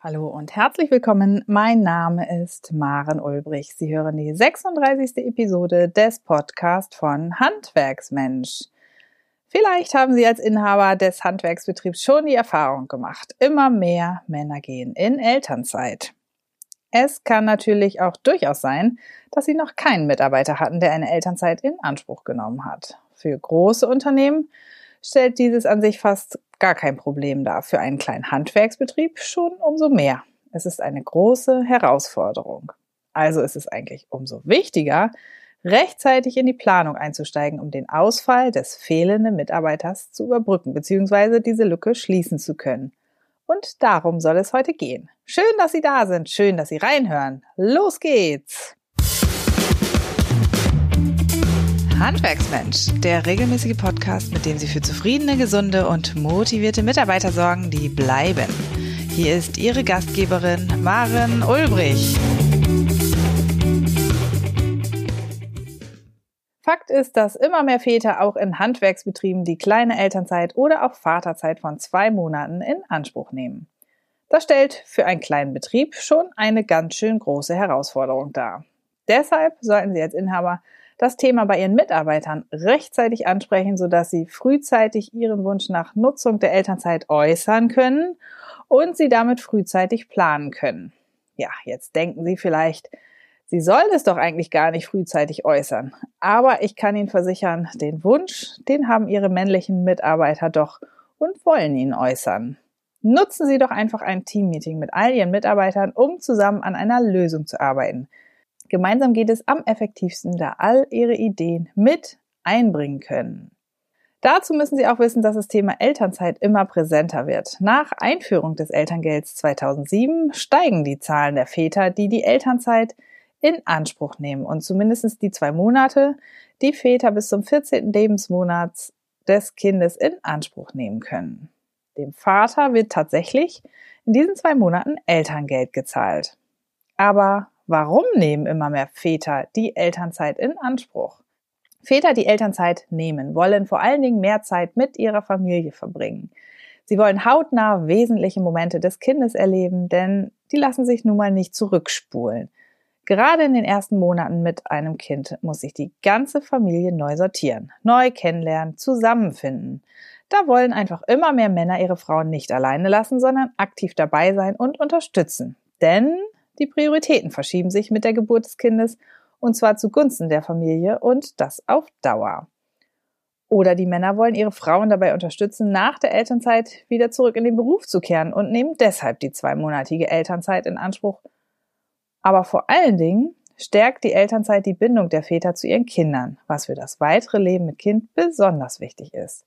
Hallo und herzlich willkommen. Mein Name ist Maren Ulbrich. Sie hören die 36. Episode des Podcasts von Handwerksmensch. Vielleicht haben Sie als Inhaber des Handwerksbetriebs schon die Erfahrung gemacht. Immer mehr Männer gehen in Elternzeit. Es kann natürlich auch durchaus sein, dass Sie noch keinen Mitarbeiter hatten, der eine Elternzeit in Anspruch genommen hat. Für große Unternehmen stellt dieses an sich fast gar kein Problem dar. Für einen kleinen Handwerksbetrieb schon umso mehr. Es ist eine große Herausforderung. Also ist es eigentlich umso wichtiger, rechtzeitig in die Planung einzusteigen, um den Ausfall des fehlenden Mitarbeiters zu überbrücken bzw. diese Lücke schließen zu können. Und darum soll es heute gehen. Schön, dass Sie da sind, schön, dass Sie reinhören. Los geht's! Handwerksmensch, der regelmäßige Podcast, mit dem Sie für zufriedene, gesunde und motivierte Mitarbeiter sorgen, die bleiben. Hier ist Ihre Gastgeberin Maren Ulbrich. Fakt ist, dass immer mehr Väter auch in Handwerksbetrieben die kleine Elternzeit oder auch Vaterzeit von zwei Monaten in Anspruch nehmen. Das stellt für einen kleinen Betrieb schon eine ganz schön große Herausforderung dar. Deshalb sollten Sie als Inhaber das Thema bei Ihren Mitarbeitern rechtzeitig ansprechen, sodass Sie frühzeitig Ihren Wunsch nach Nutzung der Elternzeit äußern können und Sie damit frühzeitig planen können. Ja, jetzt denken Sie vielleicht, Sie sollen es doch eigentlich gar nicht frühzeitig äußern. Aber ich kann Ihnen versichern, den Wunsch, den haben Ihre männlichen Mitarbeiter doch und wollen ihn äußern. Nutzen Sie doch einfach ein Teammeeting mit all Ihren Mitarbeitern, um zusammen an einer Lösung zu arbeiten. Gemeinsam geht es am effektivsten, da all Ihre Ideen mit einbringen können. Dazu müssen Sie auch wissen, dass das Thema Elternzeit immer präsenter wird. Nach Einführung des Elterngelds 2007 steigen die Zahlen der Väter, die die Elternzeit in Anspruch nehmen und zumindest die zwei Monate, die Väter bis zum 14. Lebensmonat des Kindes in Anspruch nehmen können. Dem Vater wird tatsächlich in diesen zwei Monaten Elterngeld gezahlt. Aber Warum nehmen immer mehr Väter die Elternzeit in Anspruch? Väter, die Elternzeit nehmen, wollen vor allen Dingen mehr Zeit mit ihrer Familie verbringen. Sie wollen hautnah wesentliche Momente des Kindes erleben, denn die lassen sich nun mal nicht zurückspulen. Gerade in den ersten Monaten mit einem Kind muss sich die ganze Familie neu sortieren, neu kennenlernen, zusammenfinden. Da wollen einfach immer mehr Männer ihre Frauen nicht alleine lassen, sondern aktiv dabei sein und unterstützen. Denn die Prioritäten verschieben sich mit der Geburt des Kindes und zwar zugunsten der Familie und das auf Dauer. Oder die Männer wollen ihre Frauen dabei unterstützen, nach der Elternzeit wieder zurück in den Beruf zu kehren und nehmen deshalb die zweimonatige Elternzeit in Anspruch. Aber vor allen Dingen stärkt die Elternzeit die Bindung der Väter zu ihren Kindern, was für das weitere Leben mit Kind besonders wichtig ist.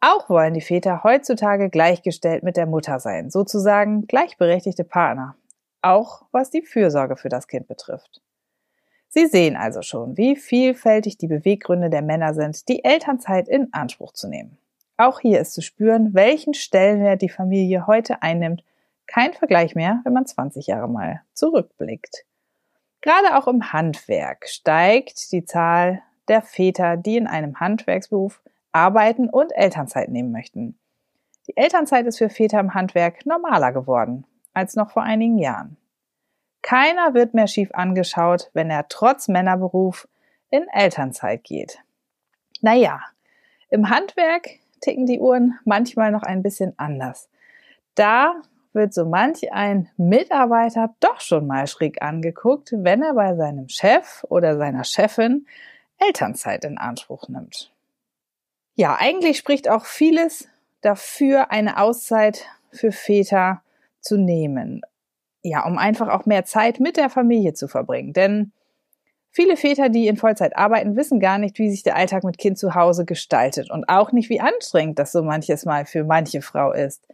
Auch wollen die Väter heutzutage gleichgestellt mit der Mutter sein, sozusagen gleichberechtigte Partner auch was die Fürsorge für das Kind betrifft. Sie sehen also schon, wie vielfältig die Beweggründe der Männer sind, die Elternzeit in Anspruch zu nehmen. Auch hier ist zu spüren, welchen Stellenwert die Familie heute einnimmt. Kein Vergleich mehr, wenn man 20 Jahre mal zurückblickt. Gerade auch im Handwerk steigt die Zahl der Väter, die in einem Handwerksberuf arbeiten und Elternzeit nehmen möchten. Die Elternzeit ist für Väter im Handwerk normaler geworden als noch vor einigen Jahren. Keiner wird mehr schief angeschaut, wenn er trotz Männerberuf in Elternzeit geht. Naja, im Handwerk ticken die Uhren manchmal noch ein bisschen anders. Da wird so manch ein Mitarbeiter doch schon mal schräg angeguckt, wenn er bei seinem Chef oder seiner Chefin Elternzeit in Anspruch nimmt. Ja, eigentlich spricht auch vieles dafür, eine Auszeit für Väter zu nehmen. Ja, um einfach auch mehr Zeit mit der Familie zu verbringen. Denn viele Väter, die in Vollzeit arbeiten, wissen gar nicht, wie sich der Alltag mit Kind zu Hause gestaltet und auch nicht, wie anstrengend das so manches Mal für manche Frau ist.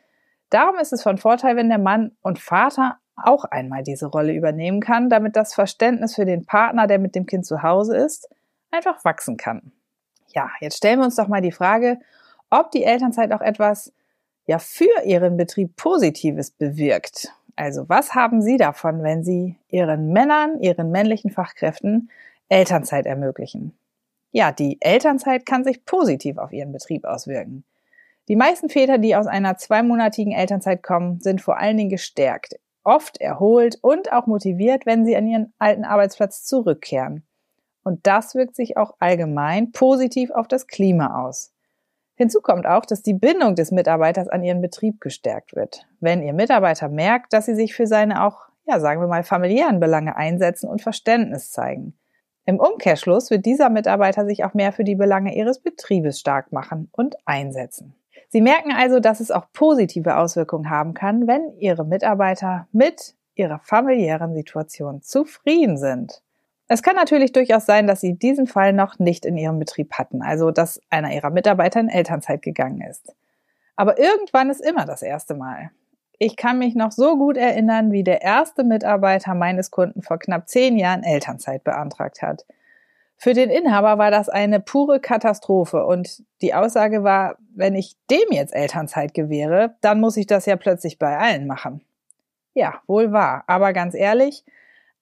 Darum ist es von Vorteil, wenn der Mann und Vater auch einmal diese Rolle übernehmen kann, damit das Verständnis für den Partner, der mit dem Kind zu Hause ist, einfach wachsen kann. Ja, jetzt stellen wir uns doch mal die Frage, ob die Elternzeit auch etwas ja für Ihren Betrieb Positives bewirkt. Also was haben Sie davon, wenn Sie Ihren Männern, Ihren männlichen Fachkräften Elternzeit ermöglichen? Ja, die Elternzeit kann sich positiv auf Ihren Betrieb auswirken. Die meisten Väter, die aus einer zweimonatigen Elternzeit kommen, sind vor allen Dingen gestärkt, oft erholt und auch motiviert, wenn sie an ihren alten Arbeitsplatz zurückkehren. Und das wirkt sich auch allgemein positiv auf das Klima aus. Hinzu kommt auch, dass die Bindung des Mitarbeiters an ihren Betrieb gestärkt wird. Wenn ihr Mitarbeiter merkt, dass sie sich für seine auch, ja, sagen wir mal, familiären Belange einsetzen und Verständnis zeigen. Im Umkehrschluss wird dieser Mitarbeiter sich auch mehr für die Belange ihres Betriebes stark machen und einsetzen. Sie merken also, dass es auch positive Auswirkungen haben kann, wenn Ihre Mitarbeiter mit ihrer familiären Situation zufrieden sind. Es kann natürlich durchaus sein, dass Sie diesen Fall noch nicht in Ihrem Betrieb hatten, also dass einer Ihrer Mitarbeiter in Elternzeit gegangen ist. Aber irgendwann ist immer das erste Mal. Ich kann mich noch so gut erinnern, wie der erste Mitarbeiter meines Kunden vor knapp zehn Jahren Elternzeit beantragt hat. Für den Inhaber war das eine pure Katastrophe und die Aussage war, wenn ich dem jetzt Elternzeit gewähre, dann muss ich das ja plötzlich bei allen machen. Ja, wohl wahr, aber ganz ehrlich,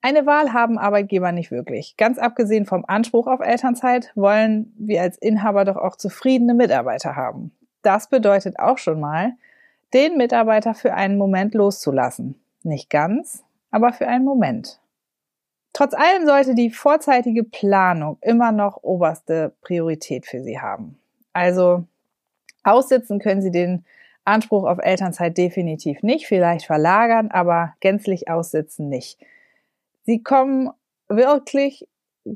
eine Wahl haben Arbeitgeber nicht wirklich. Ganz abgesehen vom Anspruch auf Elternzeit wollen wir als Inhaber doch auch zufriedene Mitarbeiter haben. Das bedeutet auch schon mal, den Mitarbeiter für einen Moment loszulassen. Nicht ganz, aber für einen Moment. Trotz allem sollte die vorzeitige Planung immer noch oberste Priorität für Sie haben. Also aussitzen können Sie den Anspruch auf Elternzeit definitiv nicht, vielleicht verlagern, aber gänzlich aussitzen nicht. Sie kommen wirklich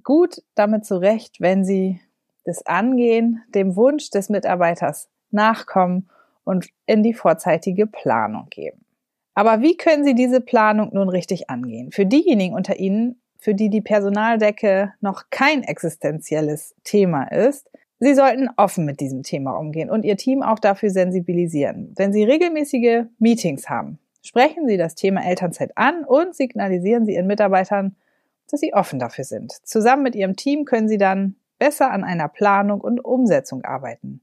gut damit zurecht, wenn Sie das Angehen, dem Wunsch des Mitarbeiters nachkommen und in die vorzeitige Planung geben. Aber wie können Sie diese Planung nun richtig angehen? Für diejenigen unter Ihnen, für die die Personaldecke noch kein existenzielles Thema ist, Sie sollten offen mit diesem Thema umgehen und Ihr Team auch dafür sensibilisieren. Wenn Sie regelmäßige Meetings haben, sprechen Sie das Thema Elternzeit an und signalisieren Sie Ihren Mitarbeitern, dass Sie offen dafür sind. Zusammen mit Ihrem Team können Sie dann besser an einer Planung und Umsetzung arbeiten.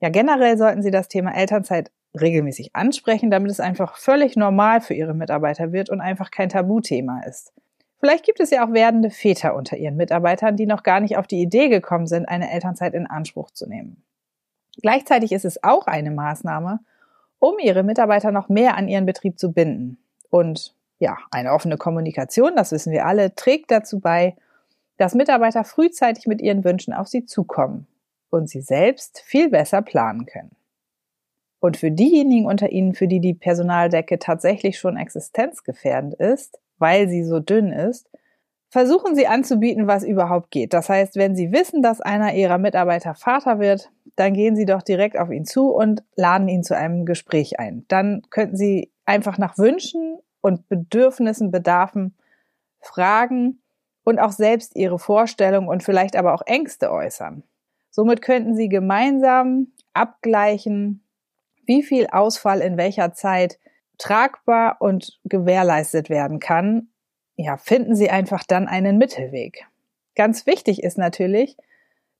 Ja, generell sollten Sie das Thema Elternzeit regelmäßig ansprechen, damit es einfach völlig normal für Ihre Mitarbeiter wird und einfach kein Tabuthema ist. Vielleicht gibt es ja auch werdende Väter unter ihren Mitarbeitern, die noch gar nicht auf die Idee gekommen sind, eine Elternzeit in Anspruch zu nehmen. Gleichzeitig ist es auch eine Maßnahme, um ihre Mitarbeiter noch mehr an ihren Betrieb zu binden. Und ja, eine offene Kommunikation, das wissen wir alle, trägt dazu bei, dass Mitarbeiter frühzeitig mit ihren Wünschen auf sie zukommen und sie selbst viel besser planen können. Und für diejenigen unter Ihnen, für die die Personaldecke tatsächlich schon existenzgefährdend ist, weil sie so dünn ist, versuchen Sie anzubieten, was überhaupt geht. Das heißt, wenn Sie wissen, dass einer Ihrer Mitarbeiter Vater wird, dann gehen Sie doch direkt auf ihn zu und laden ihn zu einem Gespräch ein. Dann könnten Sie einfach nach Wünschen und Bedürfnissen, Bedarfen fragen und auch selbst Ihre Vorstellungen und vielleicht aber auch Ängste äußern. Somit könnten Sie gemeinsam abgleichen, wie viel Ausfall in welcher Zeit tragbar und gewährleistet werden kann, ja, finden Sie einfach dann einen Mittelweg. Ganz wichtig ist natürlich,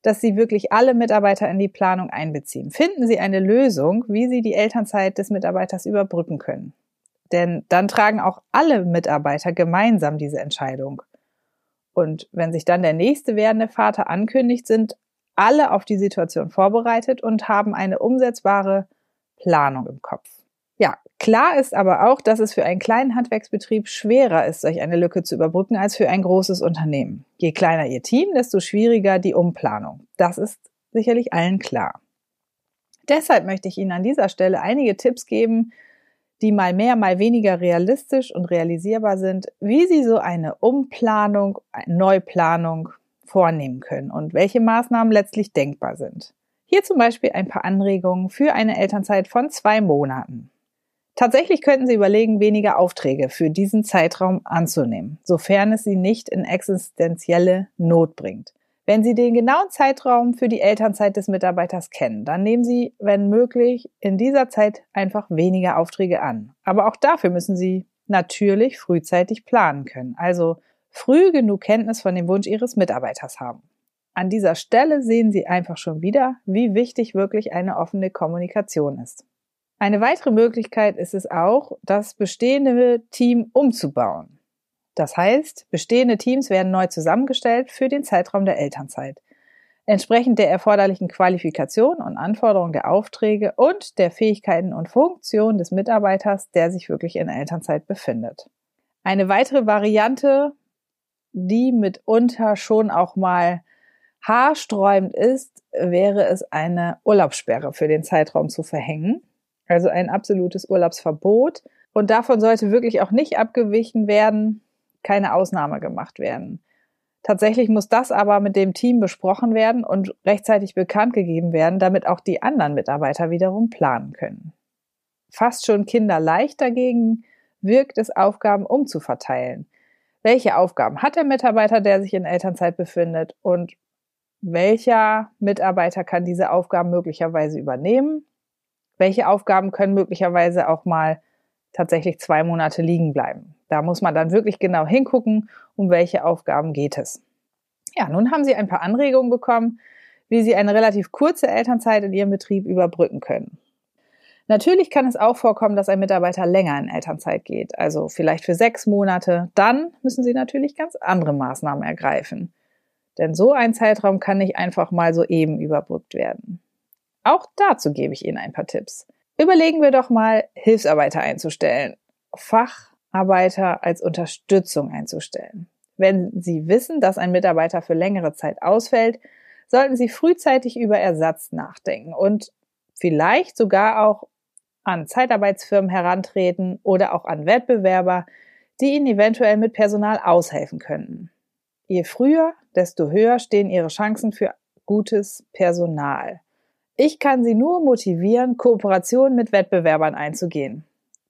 dass Sie wirklich alle Mitarbeiter in die Planung einbeziehen. Finden Sie eine Lösung, wie Sie die Elternzeit des Mitarbeiters überbrücken können. Denn dann tragen auch alle Mitarbeiter gemeinsam diese Entscheidung. Und wenn sich dann der nächste werdende Vater ankündigt, sind alle auf die Situation vorbereitet und haben eine umsetzbare Planung im Kopf. Ja, klar ist aber auch, dass es für einen kleinen Handwerksbetrieb schwerer ist, solch eine Lücke zu überbrücken als für ein großes Unternehmen. Je kleiner Ihr Team, desto schwieriger die Umplanung. Das ist sicherlich allen klar. Deshalb möchte ich Ihnen an dieser Stelle einige Tipps geben, die mal mehr, mal weniger realistisch und realisierbar sind, wie Sie so eine Umplanung, eine Neuplanung vornehmen können und welche Maßnahmen letztlich denkbar sind. Hier zum Beispiel ein paar Anregungen für eine Elternzeit von zwei Monaten. Tatsächlich könnten Sie überlegen, weniger Aufträge für diesen Zeitraum anzunehmen, sofern es Sie nicht in existenzielle Not bringt. Wenn Sie den genauen Zeitraum für die Elternzeit des Mitarbeiters kennen, dann nehmen Sie, wenn möglich, in dieser Zeit einfach weniger Aufträge an. Aber auch dafür müssen Sie natürlich frühzeitig planen können, also früh genug Kenntnis von dem Wunsch Ihres Mitarbeiters haben. An dieser Stelle sehen Sie einfach schon wieder, wie wichtig wirklich eine offene Kommunikation ist. Eine weitere Möglichkeit ist es auch, das bestehende Team umzubauen. Das heißt, bestehende Teams werden neu zusammengestellt für den Zeitraum der Elternzeit. entsprechend der erforderlichen Qualifikation und Anforderungen der Aufträge und der Fähigkeiten und Funktionen des Mitarbeiters, der sich wirklich in Elternzeit befindet. Eine weitere Variante, die mitunter schon auch mal haarsträubend ist, wäre es eine Urlaubssperre für den Zeitraum zu verhängen. Also ein absolutes Urlaubsverbot. Und davon sollte wirklich auch nicht abgewichen werden, keine Ausnahme gemacht werden. Tatsächlich muss das aber mit dem Team besprochen werden und rechtzeitig bekannt gegeben werden, damit auch die anderen Mitarbeiter wiederum planen können. Fast schon kinderleicht dagegen wirkt es, Aufgaben umzuverteilen. Welche Aufgaben hat der Mitarbeiter, der sich in Elternzeit befindet und welcher Mitarbeiter kann diese Aufgaben möglicherweise übernehmen? Welche Aufgaben können möglicherweise auch mal tatsächlich zwei Monate liegen bleiben? Da muss man dann wirklich genau hingucken, um welche Aufgaben geht es. Ja, nun haben Sie ein paar Anregungen bekommen, wie Sie eine relativ kurze Elternzeit in Ihrem Betrieb überbrücken können. Natürlich kann es auch vorkommen, dass ein Mitarbeiter länger in Elternzeit geht, also vielleicht für sechs Monate. Dann müssen Sie natürlich ganz andere Maßnahmen ergreifen. Denn so ein Zeitraum kann nicht einfach mal so eben überbrückt werden. Auch dazu gebe ich Ihnen ein paar Tipps. Überlegen wir doch mal, Hilfsarbeiter einzustellen. Fach Arbeiter als Unterstützung einzustellen. Wenn Sie wissen, dass ein Mitarbeiter für längere Zeit ausfällt, sollten Sie frühzeitig über Ersatz nachdenken und vielleicht sogar auch an Zeitarbeitsfirmen herantreten oder auch an Wettbewerber, die Ihnen eventuell mit Personal aushelfen könnten. Je früher, desto höher stehen Ihre Chancen für gutes Personal. Ich kann Sie nur motivieren, Kooperationen mit Wettbewerbern einzugehen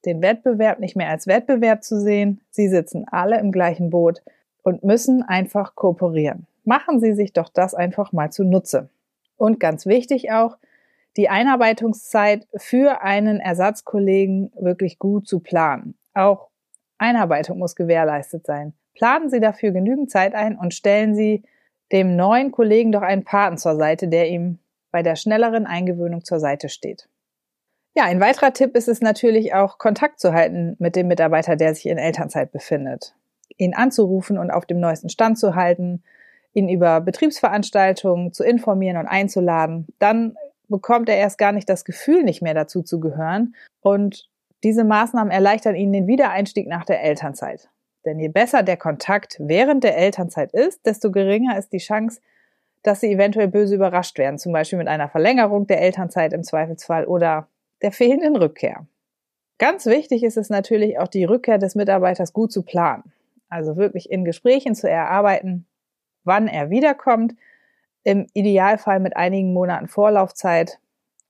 den Wettbewerb nicht mehr als Wettbewerb zu sehen. Sie sitzen alle im gleichen Boot und müssen einfach kooperieren. Machen Sie sich doch das einfach mal zunutze. Und ganz wichtig auch, die Einarbeitungszeit für einen Ersatzkollegen wirklich gut zu planen. Auch Einarbeitung muss gewährleistet sein. Planen Sie dafür genügend Zeit ein und stellen Sie dem neuen Kollegen doch einen Paten zur Seite, der ihm bei der schnelleren Eingewöhnung zur Seite steht. Ja, ein weiterer Tipp ist es natürlich auch, Kontakt zu halten mit dem Mitarbeiter, der sich in Elternzeit befindet. Ihn anzurufen und auf dem neuesten Stand zu halten, ihn über Betriebsveranstaltungen zu informieren und einzuladen. Dann bekommt er erst gar nicht das Gefühl, nicht mehr dazu zu gehören. Und diese Maßnahmen erleichtern ihnen den Wiedereinstieg nach der Elternzeit. Denn je besser der Kontakt während der Elternzeit ist, desto geringer ist die Chance, dass sie eventuell böse überrascht werden, zum Beispiel mit einer Verlängerung der Elternzeit im Zweifelsfall oder der fehlenden Rückkehr. Ganz wichtig ist es natürlich auch die Rückkehr des Mitarbeiters gut zu planen. Also wirklich in Gesprächen zu erarbeiten, wann er wiederkommt, im Idealfall mit einigen Monaten Vorlaufzeit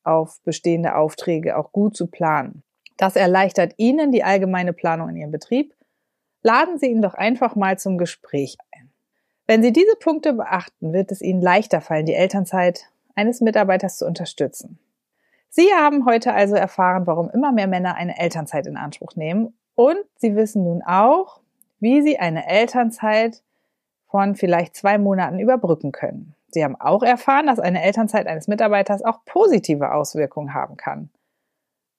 auf bestehende Aufträge auch gut zu planen. Das erleichtert Ihnen die allgemeine Planung in Ihrem Betrieb. Laden Sie ihn doch einfach mal zum Gespräch. Wenn Sie diese Punkte beachten, wird es Ihnen leichter fallen, die Elternzeit eines Mitarbeiters zu unterstützen. Sie haben heute also erfahren, warum immer mehr Männer eine Elternzeit in Anspruch nehmen und Sie wissen nun auch, wie Sie eine Elternzeit von vielleicht zwei Monaten überbrücken können. Sie haben auch erfahren, dass eine Elternzeit eines Mitarbeiters auch positive Auswirkungen haben kann.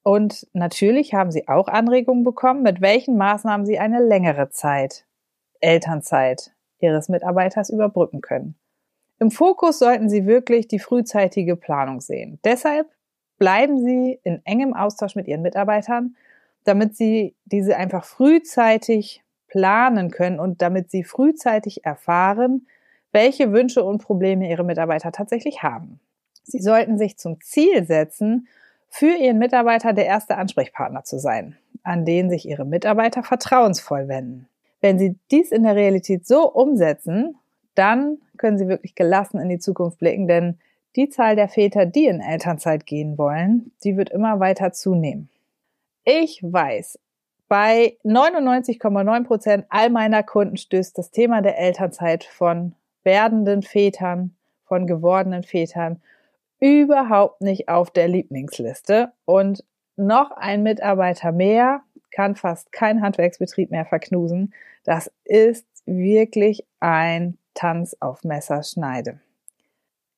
Und natürlich haben Sie auch Anregungen bekommen, mit welchen Maßnahmen Sie eine längere Zeit Elternzeit Ihres Mitarbeiters überbrücken können. Im Fokus sollten Sie wirklich die frühzeitige Planung sehen. Deshalb bleiben Sie in engem Austausch mit Ihren Mitarbeitern, damit Sie diese einfach frühzeitig planen können und damit Sie frühzeitig erfahren, welche Wünsche und Probleme Ihre Mitarbeiter tatsächlich haben. Sie sollten sich zum Ziel setzen, für Ihren Mitarbeiter der erste Ansprechpartner zu sein, an den sich Ihre Mitarbeiter vertrauensvoll wenden. Wenn Sie dies in der Realität so umsetzen, dann können Sie wirklich gelassen in die Zukunft blicken, denn die Zahl der Väter, die in Elternzeit gehen wollen, die wird immer weiter zunehmen. Ich weiß, bei 99,9 Prozent all meiner Kunden stößt das Thema der Elternzeit von werdenden Vätern, von gewordenen Vätern überhaupt nicht auf der Lieblingsliste und noch ein Mitarbeiter mehr kann fast kein Handwerksbetrieb mehr verknusen. Das ist wirklich ein Tanz auf Messerschneide.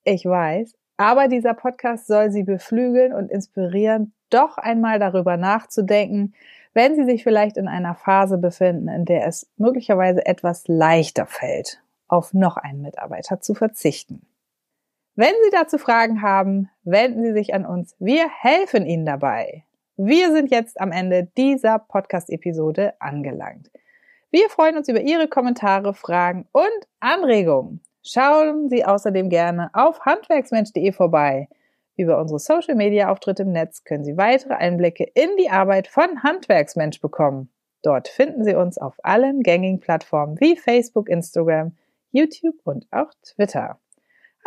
Ich weiß. Aber dieser Podcast soll Sie beflügeln und inspirieren, doch einmal darüber nachzudenken, wenn Sie sich vielleicht in einer Phase befinden, in der es möglicherweise etwas leichter fällt, auf noch einen Mitarbeiter zu verzichten. Wenn Sie dazu Fragen haben, wenden Sie sich an uns. Wir helfen Ihnen dabei. Wir sind jetzt am Ende dieser Podcast-Episode angelangt. Wir freuen uns über Ihre Kommentare, Fragen und Anregungen. Schauen Sie außerdem gerne auf handwerksmensch.de vorbei. Über unsere Social-Media-Auftritte im Netz können Sie weitere Einblicke in die Arbeit von Handwerksmensch bekommen. Dort finden Sie uns auf allen gängigen Plattformen wie Facebook, Instagram, YouTube und auch Twitter.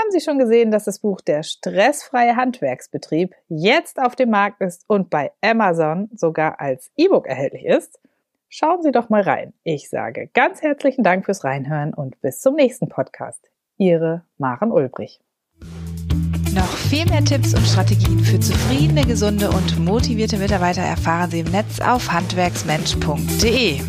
Haben Sie schon gesehen, dass das Buch Der stressfreie Handwerksbetrieb jetzt auf dem Markt ist und bei Amazon sogar als E-Book erhältlich ist? Schauen Sie doch mal rein. Ich sage ganz herzlichen Dank fürs Reinhören und bis zum nächsten Podcast. Ihre Maren Ulbrich. Noch viel mehr Tipps und Strategien für zufriedene, gesunde und motivierte Mitarbeiter erfahren Sie im Netz auf handwerksmensch.de.